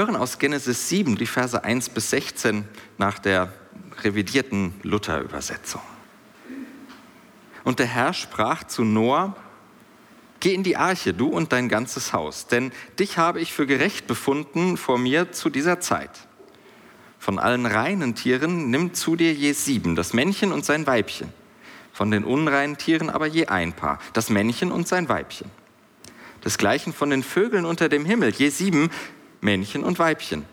Hören aus Genesis 7 die Verse 1 bis 16 nach der revidierten Luther-Übersetzung. Und der Herr sprach zu Noah, Geh in die Arche, du und dein ganzes Haus, denn dich habe ich für gerecht befunden vor mir zu dieser Zeit. Von allen reinen Tieren nimm zu dir je sieben, das Männchen und sein Weibchen. Von den unreinen Tieren aber je ein Paar, das Männchen und sein Weibchen. Desgleichen von den Vögeln unter dem Himmel, je sieben, Männchen und Weibchen,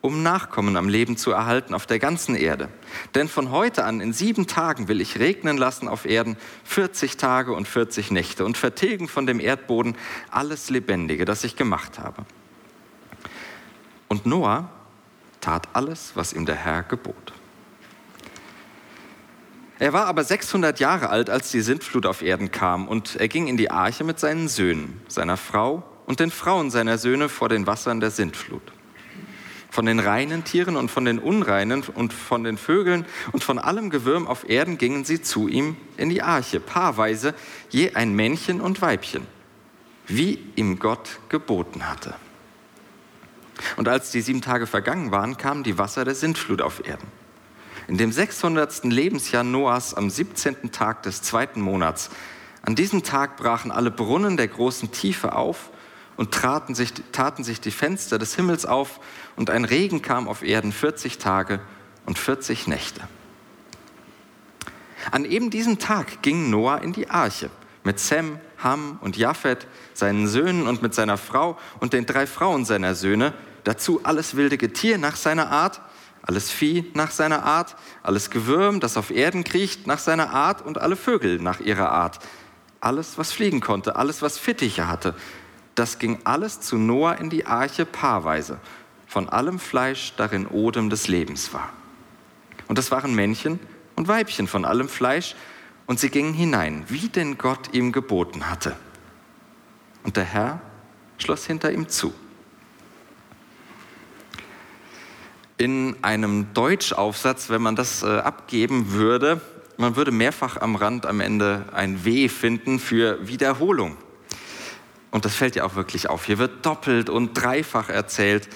um Nachkommen am Leben zu erhalten auf der ganzen Erde. Denn von heute an in sieben Tagen will ich regnen lassen auf Erden 40 Tage und 40 Nächte und vertilgen von dem Erdboden alles Lebendige, das ich gemacht habe. Und Noah tat alles, was ihm der Herr gebot. Er war aber 600 Jahre alt, als die Sintflut auf Erden kam, und er ging in die Arche mit seinen Söhnen, seiner Frau und den Frauen seiner Söhne vor den Wassern der Sintflut. Von den reinen Tieren und von den unreinen und von den Vögeln und von allem Gewürm auf Erden gingen sie zu ihm in die Arche, paarweise, je ein Männchen und Weibchen, wie ihm Gott geboten hatte. Und als die sieben Tage vergangen waren, kamen die Wasser der Sintflut auf Erden. In dem 600. Lebensjahr Noahs am 17. Tag des zweiten Monats, an diesem Tag brachen alle Brunnen der großen Tiefe auf und traten sich, taten sich die Fenster des Himmels auf und ein Regen kam auf Erden 40 Tage und 40 Nächte. An eben diesem Tag ging Noah in die Arche mit Sem, Ham und Japhet, seinen Söhnen und mit seiner Frau und den drei Frauen seiner Söhne, dazu alles wilde Getier nach seiner Art, alles Vieh nach seiner Art, alles Gewürm, das auf Erden kriecht, nach seiner Art und alle Vögel nach ihrer Art, alles, was fliegen konnte, alles, was Fittiche hatte, das ging alles zu Noah in die Arche paarweise, von allem Fleisch darin Odem des Lebens war. Und das waren Männchen und Weibchen von allem Fleisch, und sie gingen hinein, wie denn Gott ihm geboten hatte. Und der Herr schloss hinter ihm zu. In einem Deutschaufsatz, wenn man das äh, abgeben würde, man würde mehrfach am Rand am Ende ein W finden für Wiederholung. Und das fällt ja auch wirklich auf. Hier wird doppelt und dreifach erzählt.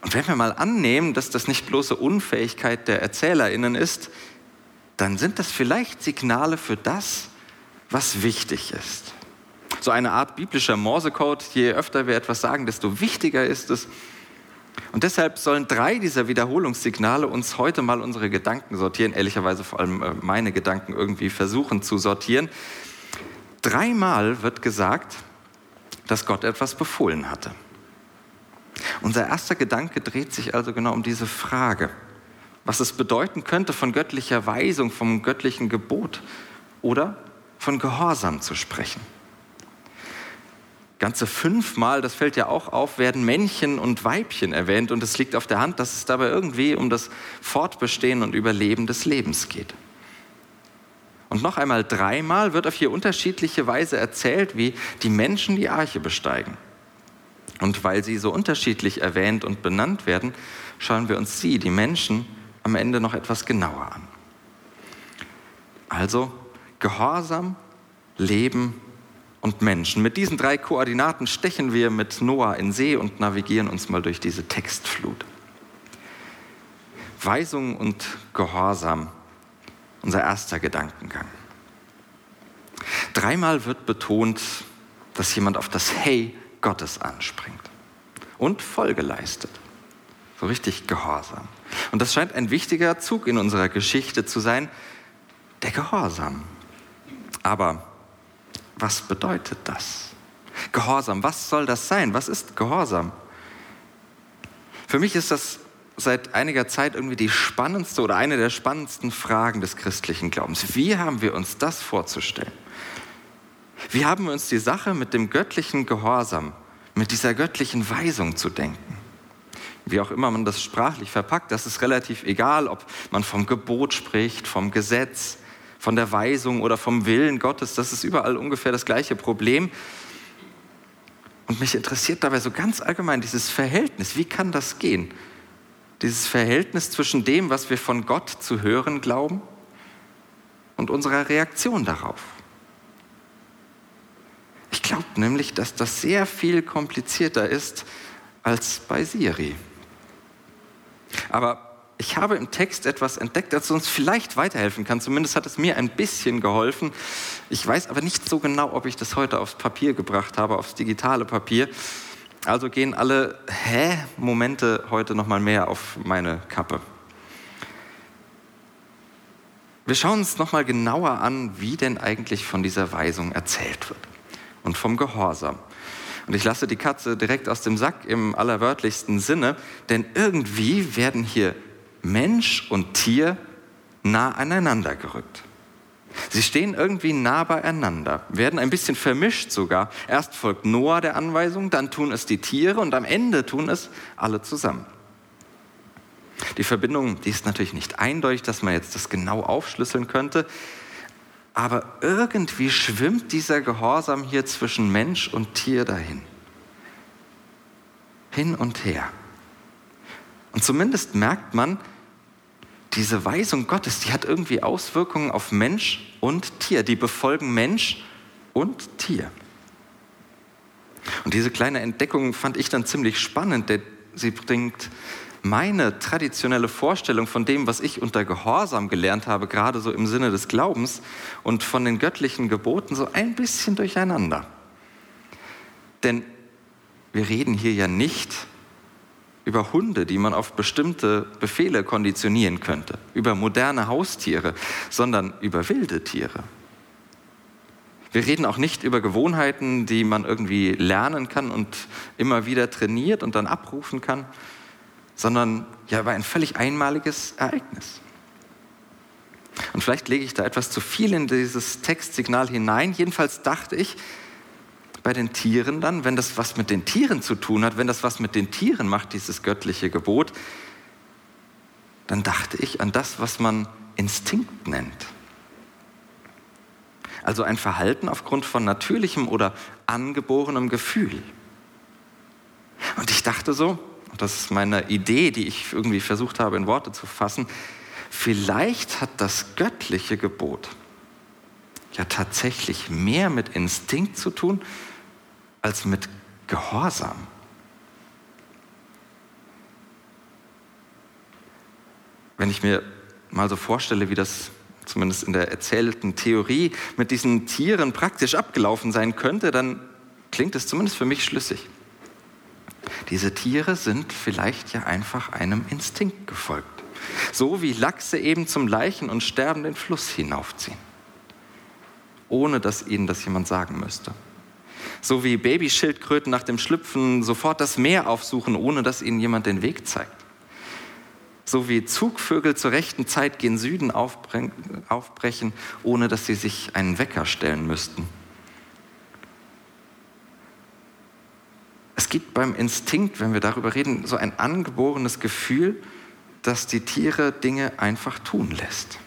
Und wenn wir mal annehmen, dass das nicht bloße Unfähigkeit der ErzählerInnen ist, dann sind das vielleicht Signale für das, was wichtig ist. So eine Art biblischer Morsecode, je öfter wir etwas sagen, desto wichtiger ist es. Und deshalb sollen drei dieser Wiederholungssignale uns heute mal unsere Gedanken sortieren, ehrlicherweise vor allem äh, meine Gedanken irgendwie versuchen zu sortieren. Dreimal wird gesagt, dass Gott etwas befohlen hatte. Unser erster Gedanke dreht sich also genau um diese Frage, was es bedeuten könnte, von göttlicher Weisung, vom göttlichen Gebot oder von Gehorsam zu sprechen. Ganze fünfmal, das fällt ja auch auf, werden Männchen und Weibchen erwähnt und es liegt auf der Hand, dass es dabei irgendwie um das Fortbestehen und Überleben des Lebens geht. Und noch einmal dreimal wird auf hier unterschiedliche Weise erzählt, wie die Menschen die Arche besteigen. Und weil sie so unterschiedlich erwähnt und benannt werden, schauen wir uns sie, die Menschen, am Ende noch etwas genauer an. Also Gehorsam, Leben und Menschen. Mit diesen drei Koordinaten stechen wir mit Noah in See und navigieren uns mal durch diese Textflut. Weisung und Gehorsam unser erster Gedankengang. Dreimal wird betont, dass jemand auf das Hey Gottes anspringt und Folge leistet. So richtig Gehorsam. Und das scheint ein wichtiger Zug in unserer Geschichte zu sein, der Gehorsam. Aber was bedeutet das? Gehorsam, was soll das sein? Was ist Gehorsam? Für mich ist das seit einiger Zeit irgendwie die spannendste oder eine der spannendsten Fragen des christlichen Glaubens. Wie haben wir uns das vorzustellen? Wie haben wir uns die Sache mit dem göttlichen Gehorsam, mit dieser göttlichen Weisung zu denken? Wie auch immer man das sprachlich verpackt, das ist relativ egal, ob man vom Gebot spricht, vom Gesetz, von der Weisung oder vom Willen Gottes. Das ist überall ungefähr das gleiche Problem. Und mich interessiert dabei so ganz allgemein dieses Verhältnis. Wie kann das gehen? Dieses Verhältnis zwischen dem, was wir von Gott zu hören glauben und unserer Reaktion darauf. Ich glaube nämlich, dass das sehr viel komplizierter ist als bei Siri. Aber ich habe im Text etwas entdeckt, das uns vielleicht weiterhelfen kann. Zumindest hat es mir ein bisschen geholfen. Ich weiß aber nicht so genau, ob ich das heute aufs Papier gebracht habe, aufs digitale Papier. Also gehen alle Hä-Momente heute nochmal mehr auf meine Kappe. Wir schauen uns nochmal genauer an, wie denn eigentlich von dieser Weisung erzählt wird und vom Gehorsam. Und ich lasse die Katze direkt aus dem Sack im allerwörtlichsten Sinne, denn irgendwie werden hier Mensch und Tier nah aneinander gerückt. Sie stehen irgendwie nah beieinander, werden ein bisschen vermischt sogar. Erst folgt Noah der Anweisung, dann tun es die Tiere und am Ende tun es alle zusammen. Die Verbindung, die ist natürlich nicht eindeutig, dass man jetzt das genau aufschlüsseln könnte, aber irgendwie schwimmt dieser Gehorsam hier zwischen Mensch und Tier dahin. Hin und her. Und zumindest merkt man, diese Weisung Gottes, die hat irgendwie Auswirkungen auf Mensch und Tier. Die befolgen Mensch und Tier. Und diese kleine Entdeckung fand ich dann ziemlich spannend, denn sie bringt meine traditionelle Vorstellung von dem, was ich unter Gehorsam gelernt habe, gerade so im Sinne des Glaubens und von den göttlichen Geboten so ein bisschen durcheinander. Denn wir reden hier ja nicht über Hunde, die man auf bestimmte Befehle konditionieren könnte, über moderne Haustiere, sondern über wilde Tiere. Wir reden auch nicht über Gewohnheiten, die man irgendwie lernen kann und immer wieder trainiert und dann abrufen kann, sondern ja über ein völlig einmaliges Ereignis. Und vielleicht lege ich da etwas zu viel in dieses Textsignal hinein. Jedenfalls dachte ich, bei den Tieren dann, wenn das was mit den Tieren zu tun hat, wenn das was mit den Tieren macht, dieses göttliche Gebot, dann dachte ich an das, was man Instinkt nennt. Also ein Verhalten aufgrund von natürlichem oder angeborenem Gefühl. Und ich dachte so, das ist meine Idee, die ich irgendwie versucht habe in Worte zu fassen, vielleicht hat das göttliche Gebot ja tatsächlich mehr mit Instinkt zu tun als mit Gehorsam. Wenn ich mir mal so vorstelle, wie das zumindest in der erzählten Theorie mit diesen Tieren praktisch abgelaufen sein könnte, dann klingt es zumindest für mich schlüssig. Diese Tiere sind vielleicht ja einfach einem Instinkt gefolgt. So wie Lachse eben zum Leichen und sterbenden Fluss hinaufziehen. Ohne dass ihnen das jemand sagen müsste so wie Babyschildkröten nach dem Schlüpfen sofort das Meer aufsuchen, ohne dass ihnen jemand den Weg zeigt. So wie Zugvögel zur rechten Zeit gen Süden aufbrechen, ohne dass sie sich einen Wecker stellen müssten. Es gibt beim Instinkt, wenn wir darüber reden, so ein angeborenes Gefühl, dass die Tiere Dinge einfach tun lässt.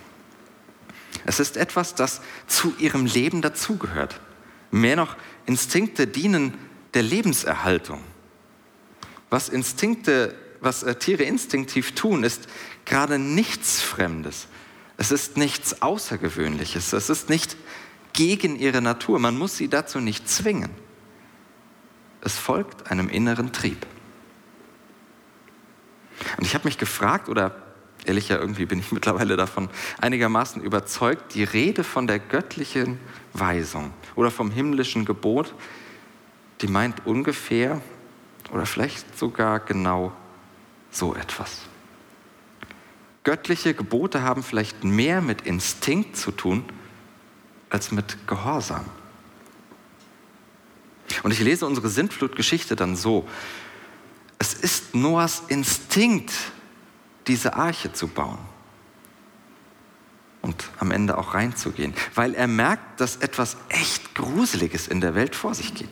Es ist etwas, das zu ihrem Leben dazugehört. Mehr noch, Instinkte dienen der Lebenserhaltung. Was Instinkte, was äh, Tiere instinktiv tun, ist gerade nichts Fremdes. Es ist nichts Außergewöhnliches. Es ist nicht gegen ihre Natur. Man muss sie dazu nicht zwingen. Es folgt einem inneren Trieb. Und ich habe mich gefragt, oder ehrlicher irgendwie bin ich mittlerweile davon einigermaßen überzeugt, die Rede von der göttlichen Weisung oder vom himmlischen Gebot, die meint ungefähr oder vielleicht sogar genau so etwas. Göttliche Gebote haben vielleicht mehr mit Instinkt zu tun als mit Gehorsam. Und ich lese unsere Sintflutgeschichte dann so. Es ist Noahs Instinkt, diese Arche zu bauen. und am Ende auch reinzugehen, weil er merkt, dass etwas echt Gruseliges in der Welt vor sich geht.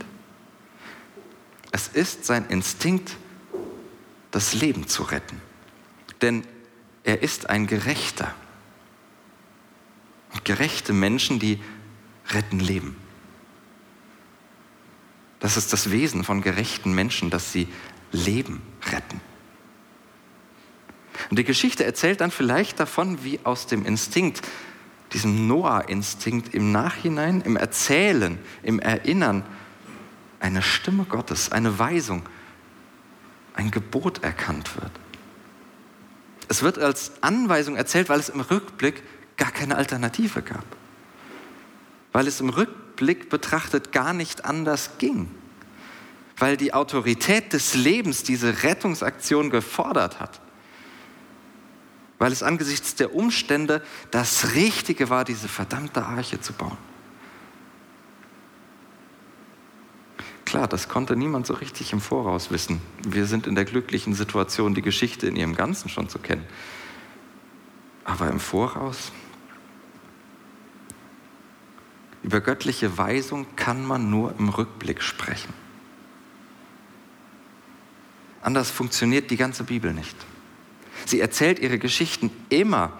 Es ist sein Instinkt, das Leben zu retten. Denn er ist ein Gerechter. Und gerechte Menschen, die retten Leben. Das ist das Wesen von gerechten Menschen, dass sie Leben retten. Und die Geschichte erzählt dann vielleicht davon, wie aus dem Instinkt, diesem Noah-Instinkt im Nachhinein, im Erzählen, im Erinnern, eine Stimme Gottes, eine Weisung, ein Gebot erkannt wird. Es wird als Anweisung erzählt, weil es im Rückblick gar keine Alternative gab. Weil es im Rückblick betrachtet gar nicht anders ging. Weil die Autorität des Lebens diese Rettungsaktion gefordert hat. Weil es angesichts der Umstände das Richtige war, diese verdammte Arche zu bauen. Klar, das konnte niemand so richtig im Voraus wissen. Wir sind in der glücklichen Situation, die Geschichte in ihrem Ganzen schon zu kennen. Aber im Voraus? Über göttliche Weisung kann man nur im Rückblick sprechen. Anders funktioniert die ganze Bibel nicht. Sie erzählt ihre Geschichten immer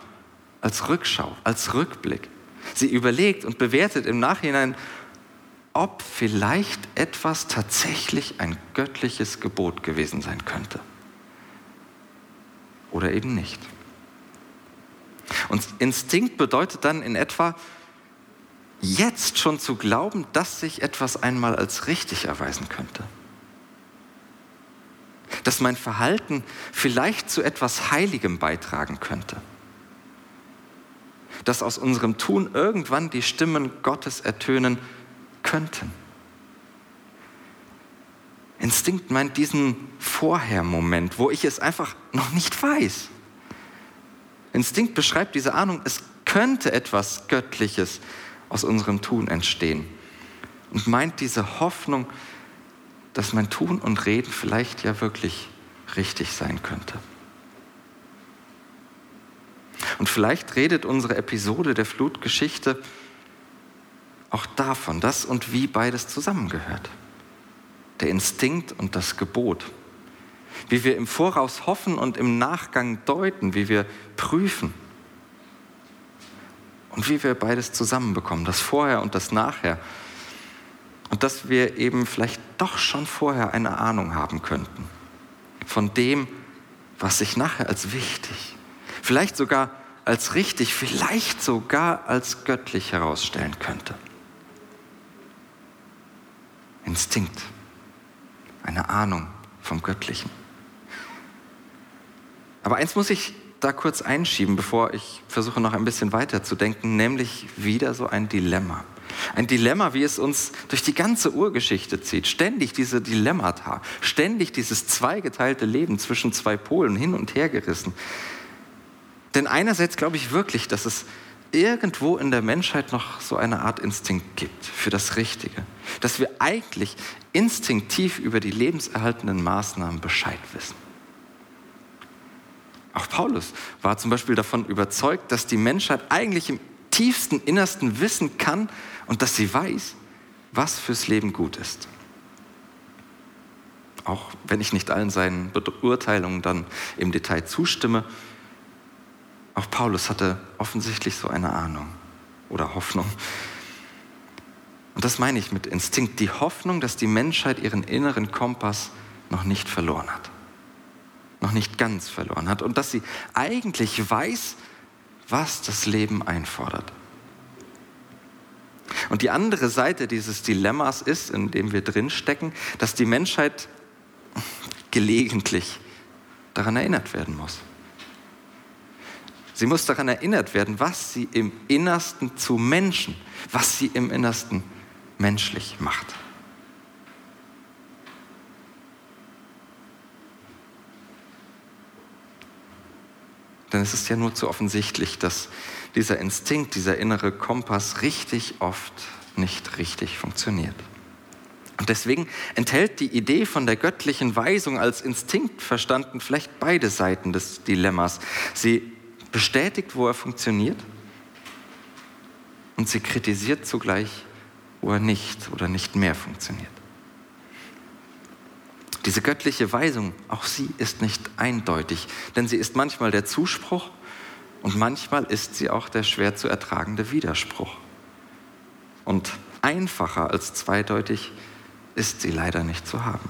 als Rückschau, als Rückblick. Sie überlegt und bewertet im Nachhinein, ob vielleicht etwas tatsächlich ein göttliches Gebot gewesen sein könnte. Oder eben nicht. Und Instinkt bedeutet dann in etwa, jetzt schon zu glauben, dass sich etwas einmal als richtig erweisen könnte. Dass mein Verhalten vielleicht zu etwas Heiligem beitragen könnte. Dass aus unserem Tun irgendwann die Stimmen Gottes ertönen, könnten. Instinkt meint diesen Vorher-Moment, wo ich es einfach noch nicht weiß. Instinkt beschreibt diese Ahnung, es könnte etwas Göttliches aus unserem Tun entstehen. Und meint diese Hoffnung, dass mein Tun und Reden vielleicht ja wirklich richtig sein könnte. Und vielleicht redet unsere Episode der Flutgeschichte auch davon, dass und wie beides zusammengehört. Der Instinkt und das Gebot. Wie wir im Voraus hoffen und im Nachgang deuten, wie wir prüfen. Und wie wir beides zusammenbekommen, das Vorher und das Nachher. Und dass wir eben vielleicht doch schon vorher eine Ahnung haben könnten von dem, was sich nachher als wichtig, vielleicht sogar als richtig, vielleicht sogar als göttlich herausstellen könnte. Instinkt, eine Ahnung vom Göttlichen. Aber eins muss ich da kurz einschieben, bevor ich versuche noch ein bisschen weiter zu denken, nämlich wieder so ein Dilemma. Ein Dilemma, wie es uns durch die ganze Urgeschichte zieht. Ständig diese Dilemmata, ständig dieses zweigeteilte Leben zwischen zwei Polen hin und her gerissen. Denn einerseits glaube ich wirklich, dass es irgendwo in der Menschheit noch so eine Art Instinkt gibt für das Richtige. Dass wir eigentlich instinktiv über die lebenserhaltenden Maßnahmen Bescheid wissen. Auch Paulus war zum Beispiel davon überzeugt, dass die Menschheit eigentlich im tiefsten Innersten wissen kann und dass sie weiß, was fürs Leben gut ist. Auch wenn ich nicht allen seinen Beurteilungen dann im Detail zustimme, auch Paulus hatte offensichtlich so eine Ahnung oder Hoffnung. Und das meine ich mit Instinkt, die Hoffnung, dass die Menschheit ihren inneren Kompass noch nicht verloren hat, noch nicht ganz verloren hat und dass sie eigentlich weiß, was das Leben einfordert. Und die andere Seite dieses Dilemmas ist, in dem wir drinstecken, dass die Menschheit gelegentlich daran erinnert werden muss. Sie muss daran erinnert werden, was sie im Innersten zu Menschen, was sie im Innersten menschlich macht. Denn es ist ja nur zu offensichtlich, dass dieser Instinkt, dieser innere Kompass richtig oft nicht richtig funktioniert. Und deswegen enthält die Idee von der göttlichen Weisung als Instinkt verstanden vielleicht beide Seiten des Dilemmas. Sie bestätigt, wo er funktioniert und sie kritisiert zugleich, wo er nicht oder nicht mehr funktioniert. Diese göttliche Weisung, auch sie ist nicht eindeutig, denn sie ist manchmal der Zuspruch und manchmal ist sie auch der schwer zu ertragende Widerspruch. Und einfacher als zweideutig ist sie leider nicht zu haben.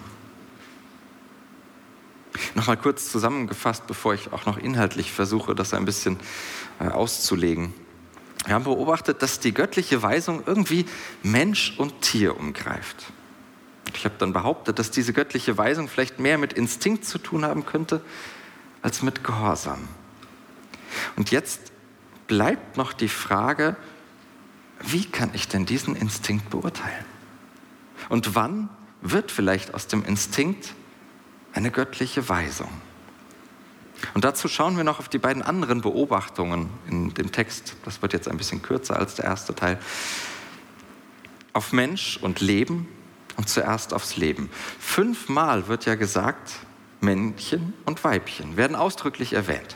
Nochmal kurz zusammengefasst, bevor ich auch noch inhaltlich versuche, das ein bisschen äh, auszulegen. Wir haben beobachtet, dass die göttliche Weisung irgendwie Mensch und Tier umgreift. Ich habe dann behauptet, dass diese göttliche Weisung vielleicht mehr mit Instinkt zu tun haben könnte als mit Gehorsam. Und jetzt bleibt noch die Frage, wie kann ich denn diesen Instinkt beurteilen? Und wann wird vielleicht aus dem Instinkt eine göttliche Weisung? Und dazu schauen wir noch auf die beiden anderen Beobachtungen in dem Text. Das wird jetzt ein bisschen kürzer als der erste Teil. Auf Mensch und Leben und zuerst aufs Leben. Fünfmal wird ja gesagt, Männchen und Weibchen werden ausdrücklich erwähnt.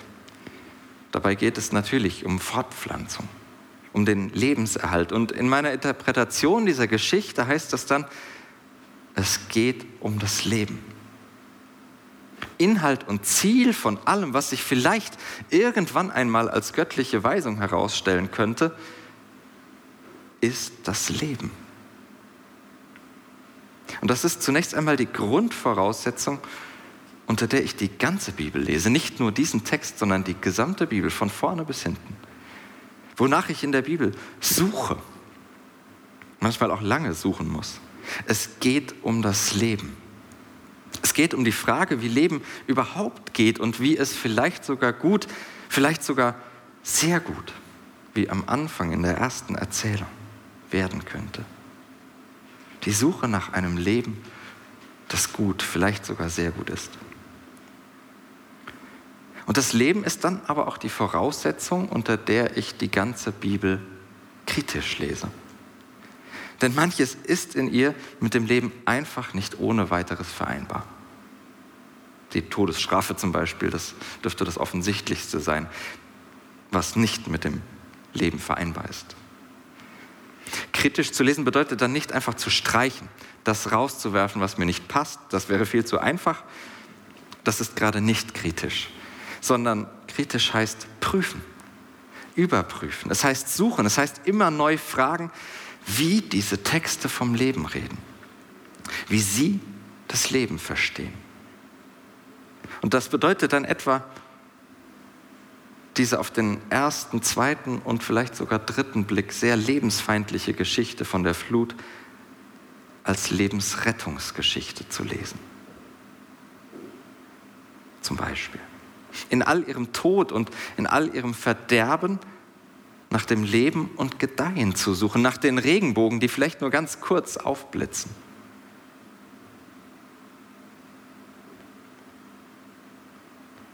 Dabei geht es natürlich um Fortpflanzung, um den Lebenserhalt. Und in meiner Interpretation dieser Geschichte heißt das dann, es geht um das Leben. Inhalt und Ziel von allem, was sich vielleicht irgendwann einmal als göttliche Weisung herausstellen könnte, ist das Leben. Und das ist zunächst einmal die Grundvoraussetzung, unter der ich die ganze Bibel lese. Nicht nur diesen Text, sondern die gesamte Bibel, von vorne bis hinten. Wonach ich in der Bibel suche, manchmal auch lange suchen muss. Es geht um das Leben. Es geht um die Frage, wie Leben überhaupt geht und wie es vielleicht sogar gut, vielleicht sogar sehr gut, wie am Anfang in der ersten Erzählung werden könnte. Die Suche nach einem Leben, das gut, vielleicht sogar sehr gut ist. Und das Leben ist dann aber auch die Voraussetzung, unter der ich die ganze Bibel kritisch lese. Denn manches ist in ihr mit dem Leben einfach nicht ohne weiteres vereinbar. Die Todesstrafe zum Beispiel, das dürfte das Offensichtlichste sein, was nicht mit dem Leben vereinbar ist. Kritisch zu lesen bedeutet dann nicht einfach zu streichen, das rauszuwerfen, was mir nicht passt, das wäre viel zu einfach. Das ist gerade nicht kritisch, sondern kritisch heißt prüfen, überprüfen. Es heißt suchen, es heißt immer neu fragen, wie diese Texte vom Leben reden, wie sie das Leben verstehen. Und das bedeutet dann etwa, diese auf den ersten, zweiten und vielleicht sogar dritten Blick sehr lebensfeindliche Geschichte von der Flut als Lebensrettungsgeschichte zu lesen. Zum Beispiel. In all ihrem Tod und in all ihrem Verderben nach dem Leben und Gedeihen zu suchen, nach den Regenbogen, die vielleicht nur ganz kurz aufblitzen.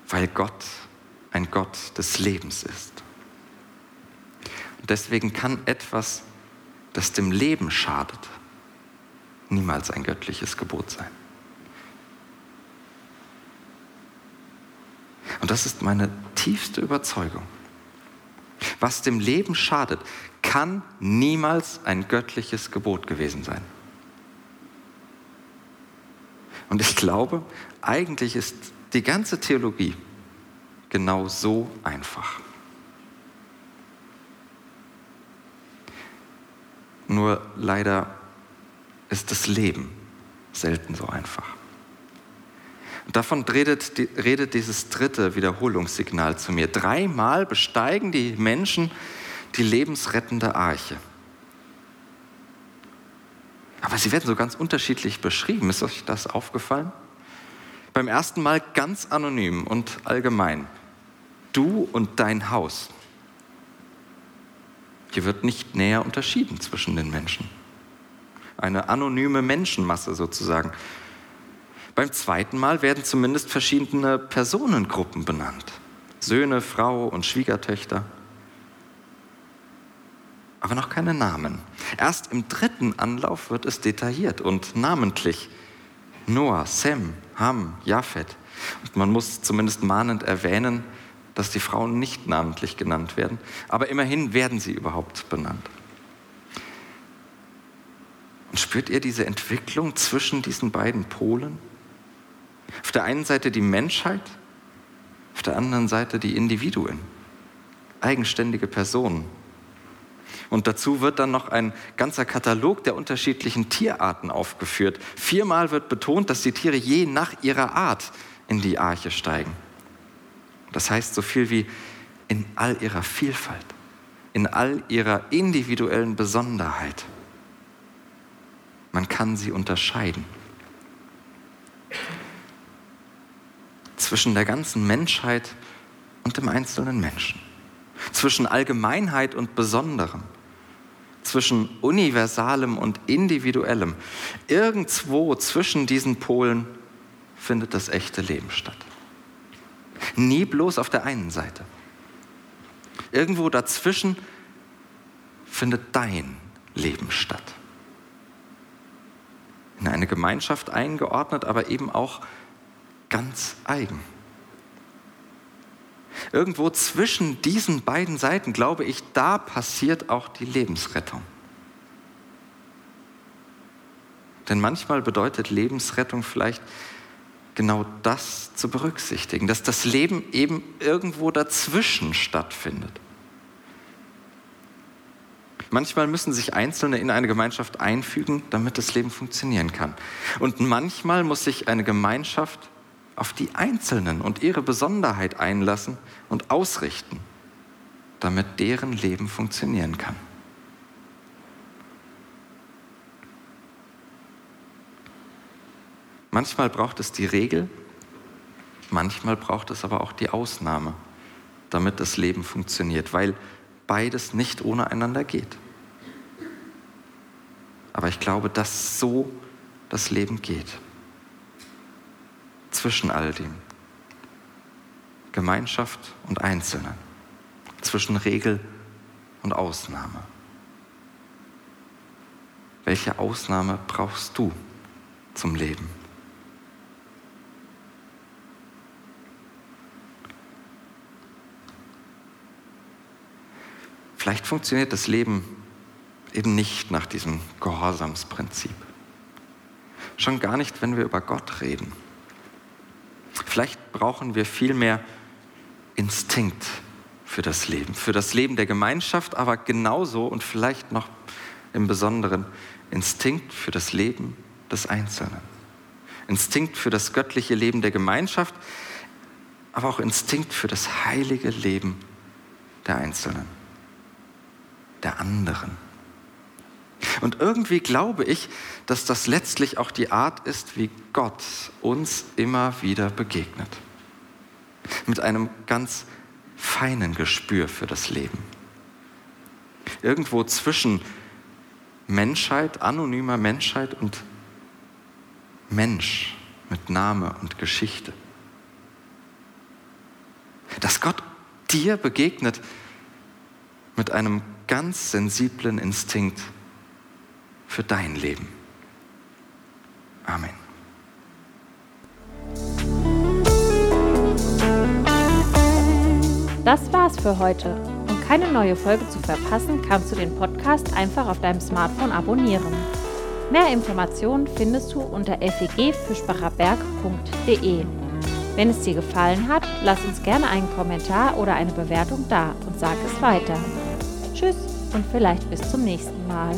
Weil Gott ein Gott des Lebens ist. Und deswegen kann etwas, das dem Leben schadet, niemals ein göttliches Gebot sein. Und das ist meine tiefste Überzeugung. Was dem Leben schadet, kann niemals ein göttliches Gebot gewesen sein. Und ich glaube, eigentlich ist die ganze Theologie genau so einfach. Nur leider ist das Leben selten so einfach. Davon redet, redet dieses dritte Wiederholungssignal zu mir. Dreimal besteigen die Menschen die lebensrettende Arche. Aber sie werden so ganz unterschiedlich beschrieben. Ist euch das aufgefallen? Beim ersten Mal ganz anonym und allgemein. Du und dein Haus. Hier wird nicht näher unterschieden zwischen den Menschen. Eine anonyme Menschenmasse sozusagen. Beim zweiten Mal werden zumindest verschiedene Personengruppen benannt. Söhne, Frau und Schwiegertöchter. Aber noch keine Namen. Erst im dritten Anlauf wird es detailliert und namentlich. Noah, Sem, Ham, Japhet. Und man muss zumindest mahnend erwähnen, dass die Frauen nicht namentlich genannt werden. Aber immerhin werden sie überhaupt benannt. Und spürt ihr diese Entwicklung zwischen diesen beiden Polen? Auf der einen Seite die Menschheit, auf der anderen Seite die Individuen, eigenständige Personen. Und dazu wird dann noch ein ganzer Katalog der unterschiedlichen Tierarten aufgeführt. Viermal wird betont, dass die Tiere je nach ihrer Art in die Arche steigen. Das heißt so viel wie in all ihrer Vielfalt, in all ihrer individuellen Besonderheit. Man kann sie unterscheiden. Zwischen der ganzen Menschheit und dem einzelnen Menschen. Zwischen Allgemeinheit und Besonderem. Zwischen Universalem und Individuellem. Irgendwo zwischen diesen Polen findet das echte Leben statt. Nie bloß auf der einen Seite. Irgendwo dazwischen findet dein Leben statt. In eine Gemeinschaft eingeordnet, aber eben auch ganz eigen. Irgendwo zwischen diesen beiden Seiten, glaube ich, da passiert auch die Lebensrettung. Denn manchmal bedeutet Lebensrettung vielleicht genau das zu berücksichtigen, dass das Leben eben irgendwo dazwischen stattfindet. Manchmal müssen sich Einzelne in eine Gemeinschaft einfügen, damit das Leben funktionieren kann. Und manchmal muss sich eine Gemeinschaft auf die Einzelnen und ihre Besonderheit einlassen und ausrichten, damit deren Leben funktionieren kann. Manchmal braucht es die Regel, manchmal braucht es aber auch die Ausnahme, damit das Leben funktioniert, weil beides nicht ohne einander geht. Aber ich glaube, dass so das Leben geht. Zwischen all dem. Gemeinschaft und Einzelnen. Zwischen Regel und Ausnahme. Welche Ausnahme brauchst du zum Leben? Vielleicht funktioniert das Leben eben nicht nach diesem Gehorsamsprinzip. Schon gar nicht, wenn wir über Gott reden. Vielleicht brauchen wir vielmehr Instinkt für das Leben, für das Leben der Gemeinschaft, aber genauso und vielleicht noch im Besonderen Instinkt für das Leben des Einzelnen. Instinkt für das göttliche Leben der Gemeinschaft, aber auch Instinkt für das heilige Leben der Einzelnen der anderen. Und irgendwie glaube ich, dass das letztlich auch die Art ist, wie Gott uns immer wieder begegnet. Mit einem ganz feinen Gespür für das Leben. Irgendwo zwischen Menschheit, anonymer Menschheit und Mensch mit Name und Geschichte. Dass Gott dir begegnet mit einem ganz sensiblen Instinkt für dein Leben. Amen. Das war's für heute. Um keine neue Folge zu verpassen, kannst du den Podcast einfach auf deinem Smartphone abonnieren. Mehr Informationen findest du unter fegfischbacherberg.de. Wenn es dir gefallen hat, lass uns gerne einen Kommentar oder eine Bewertung da und sag es weiter. Tschüss und vielleicht bis zum nächsten Mal.